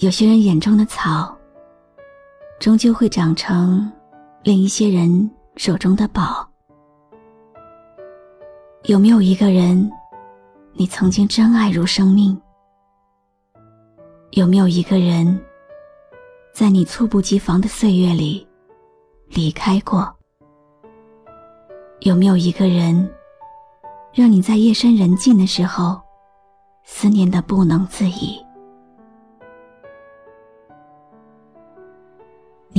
有些人眼中的草，终究会长成另一些人手中的宝。有没有一个人，你曾经真爱如生命？有没有一个人，在你猝不及防的岁月里离开过？有没有一个人，让你在夜深人静的时候？思念的不能自已。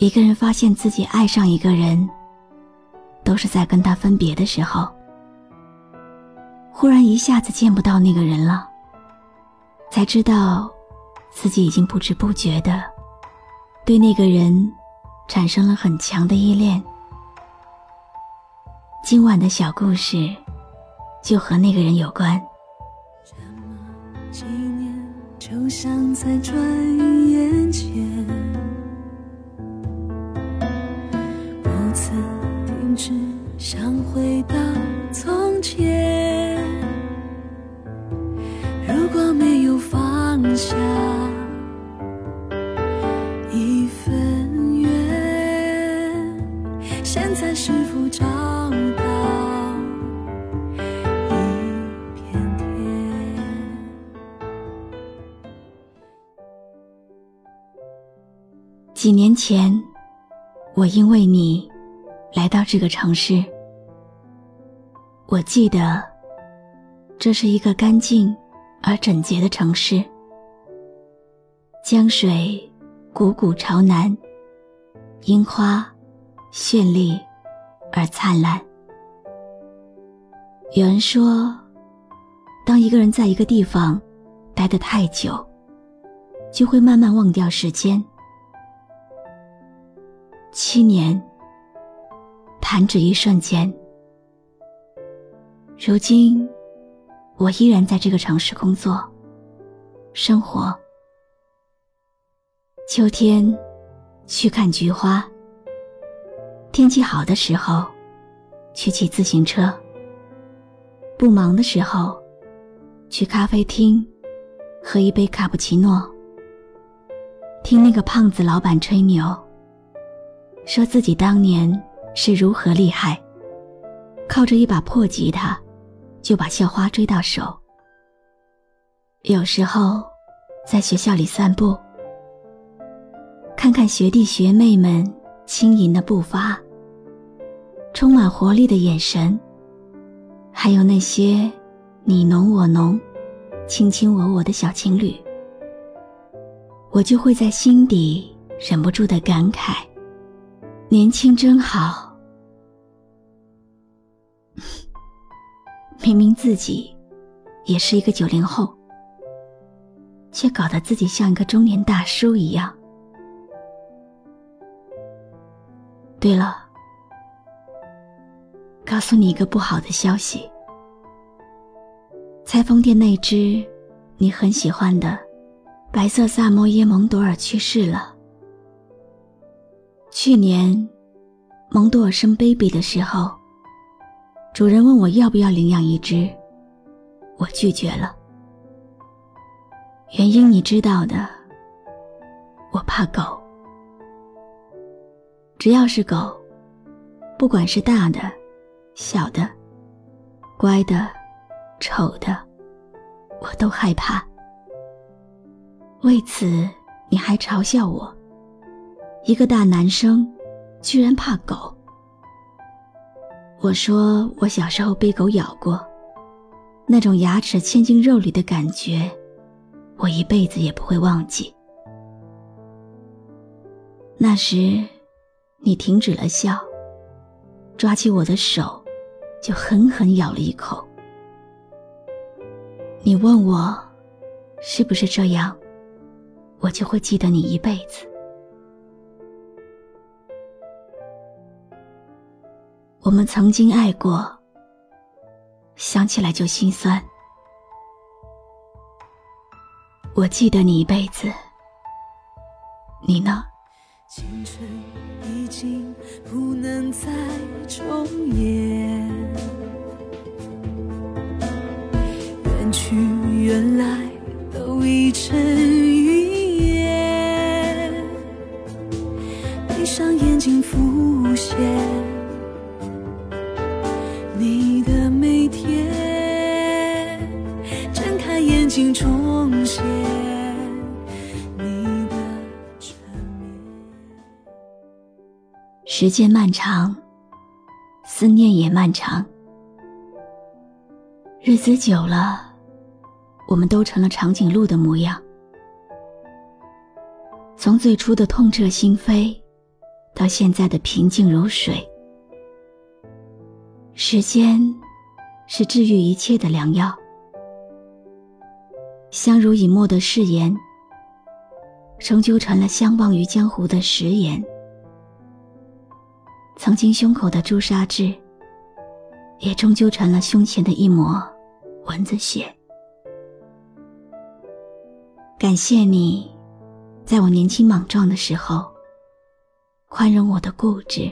一个人发现自己爱上一个人，都是在跟他分别的时候。忽然一下子见不到那个人了，才知道自己已经不知不觉的对那个人产生了很强的依恋。今晚的小故事就和那个人有关。就像在转眼间，想回到从前。如果没有放下一份缘，现在是否找到一片天？几年前，我因为你来到这个城市。我记得，这是一个干净而整洁的城市。江水汩汩朝南，樱花绚丽而灿烂。有人说，当一个人在一个地方待得太久，就会慢慢忘掉时间。七年，弹指一瞬间。如今，我依然在这个城市工作、生活。秋天，去看菊花；天气好的时候，去骑自行车；不忙的时候，去咖啡厅喝一杯卡布奇诺，听那个胖子老板吹牛。说自己当年是如何厉害，靠着一把破吉他，就把校花追到手。有时候，在学校里散步，看看学弟学妹们轻盈的步伐，充满活力的眼神，还有那些你侬我侬、卿卿我我的小情侣，我就会在心底忍不住的感慨。年轻真好，明明自己也是一个九零后，却搞得自己像一个中年大叔一样。对了，告诉你一个不好的消息，裁缝店那只你很喜欢的白色萨摩耶蒙多尔去世了。去年，蒙多尔生 baby 的时候，主人问我要不要领养一只，我拒绝了。原因你知道的，我怕狗。只要是狗，不管是大的、小的、乖的、丑的，我都害怕。为此，你还嘲笑我。一个大男生居然怕狗。我说我小时候被狗咬过，那种牙齿嵌进肉里的感觉，我一辈子也不会忘记。那时，你停止了笑，抓起我的手，就狠狠咬了一口。你问我，是不是这样，我就会记得你一辈子。我们曾经爱过，想起来就心酸。我记得你一辈子，你呢？青春已经不能再重演，时间漫长，思念也漫长。日子久了，我们都成了长颈鹿的模样。从最初的痛彻心扉，到现在的平静如水。时间是治愈一切的良药。相濡以沫的誓言，终究成了相忘于江湖的食言。曾经胸口的朱砂痣，也终究成了胸前的一抹蚊子血。感谢你，在我年轻莽撞的时候，宽容我的固执。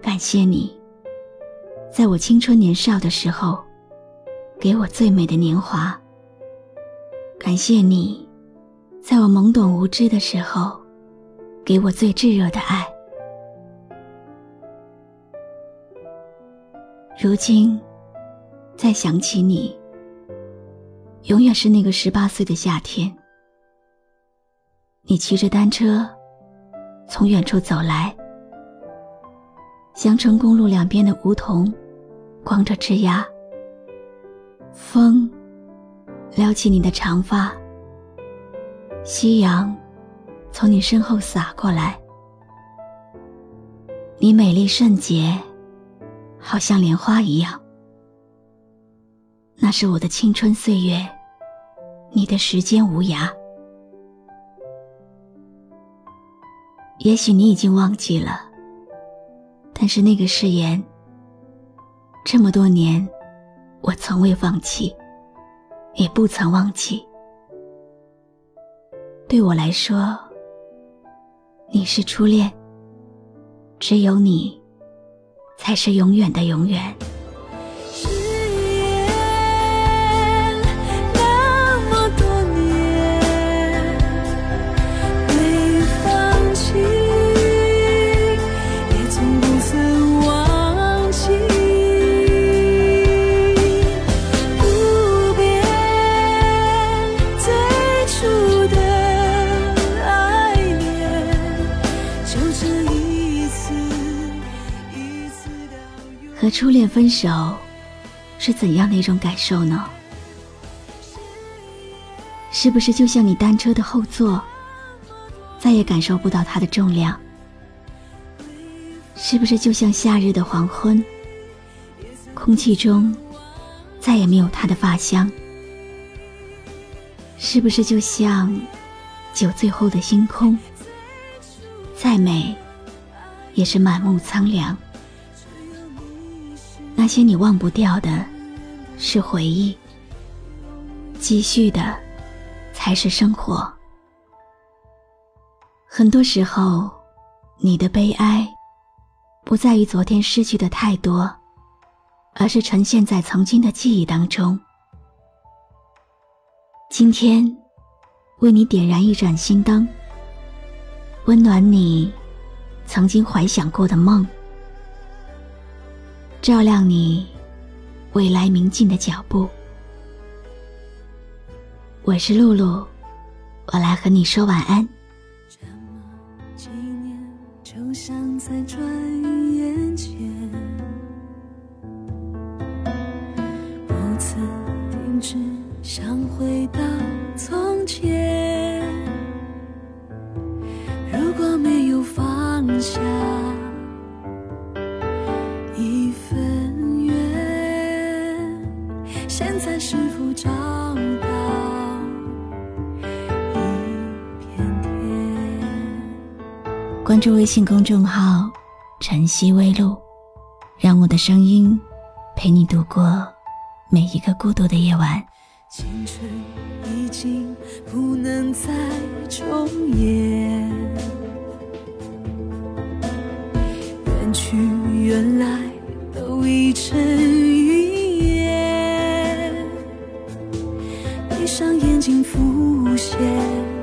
感谢你，在我青春年少的时候，给我最美的年华。感谢你，在我懵懂无知的时候，给我最炙热的爱。如今，再想起你，永远是那个十八岁的夏天。你骑着单车，从远处走来，襄城公路两边的梧桐，光着枝桠，风撩起你的长发，夕阳从你身后洒过来，你美丽圣洁。好像莲花一样，那是我的青春岁月，你的时间无涯。也许你已经忘记了，但是那个誓言，这么多年，我从未放弃，也不曾忘记。对我来说，你是初恋，只有你。才是永远的永远。恋分手，是怎样的一种感受呢？是不是就像你单车的后座，再也感受不到它的重量？是不是就像夏日的黄昏，空气中再也没有它的发香？是不是就像酒醉后的星空，再美也是满目苍凉？那些你忘不掉的，是回忆；积蓄的，才是生活。很多时候，你的悲哀，不在于昨天失去的太多，而是呈现在曾经的记忆当中。今天，为你点燃一盏心灯，温暖你曾经怀想过的梦。照亮你未来明净的脚步。我是露露，我来和你说晚安。这么想在转眼间，不曾停止想回到从前。关注微信公众号晨曦微露，让我的声音陪你度过每一个孤独的夜晚。青春已经不能再重演。远去，原来都已成云烟。闭上眼睛，浮现。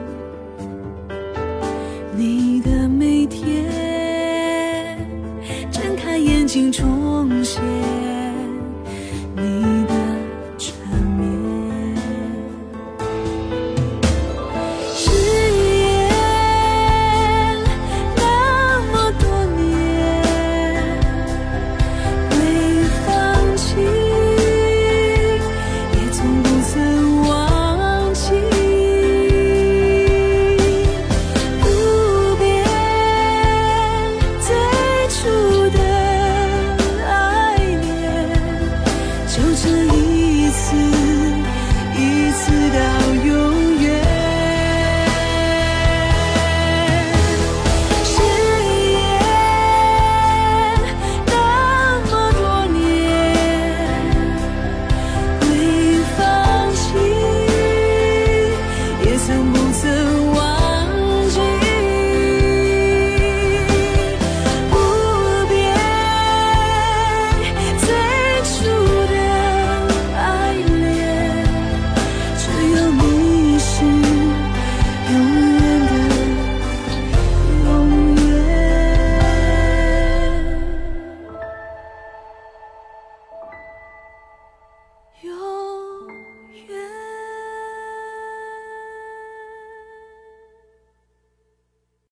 心中写